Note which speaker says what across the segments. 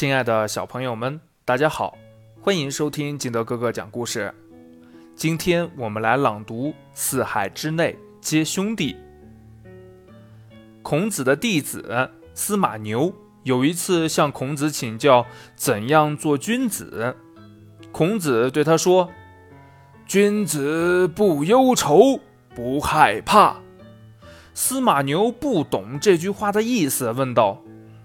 Speaker 1: 亲爱的小朋友们，大家好，欢迎收听金德哥哥讲故事。今天我们来朗读《四海之内皆兄弟》。孔子的弟子司马牛有一次向孔子请教怎样做君子，孔子对他说：“君子不忧愁，不害怕。”司马牛不懂这句话的意思，问道。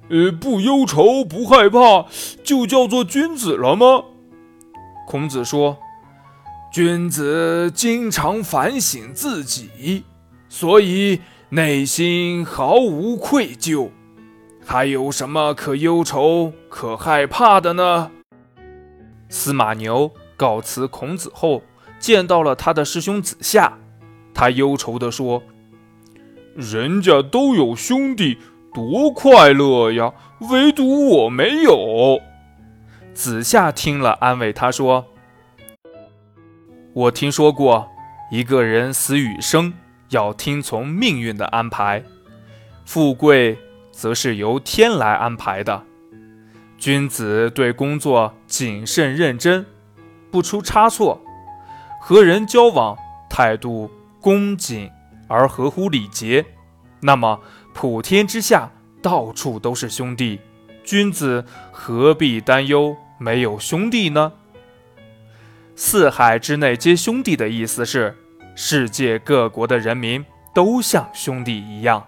Speaker 2: 呃，不忧愁，不害怕，就叫做君子了吗？
Speaker 1: 孔子说：“君子经常反省自己，所以内心毫无愧疚，还有什么可忧愁、可害怕的呢？”司马牛告辞孔子后，见到了他的师兄子夏，他忧愁地说：“
Speaker 2: 人家都有兄弟。”多快乐呀！唯独我没有。
Speaker 1: 子夏听了，安慰他说：“我听说过，一个人死与生要听从命运的安排，富贵则是由天来安排的。君子对工作谨慎认真，不出差错，和人交往态度恭谨而合乎礼节，那么。”普天之下，到处都是兄弟，君子何必担忧没有兄弟呢？四海之内皆兄弟的意思是，世界各国的人民都像兄弟一样。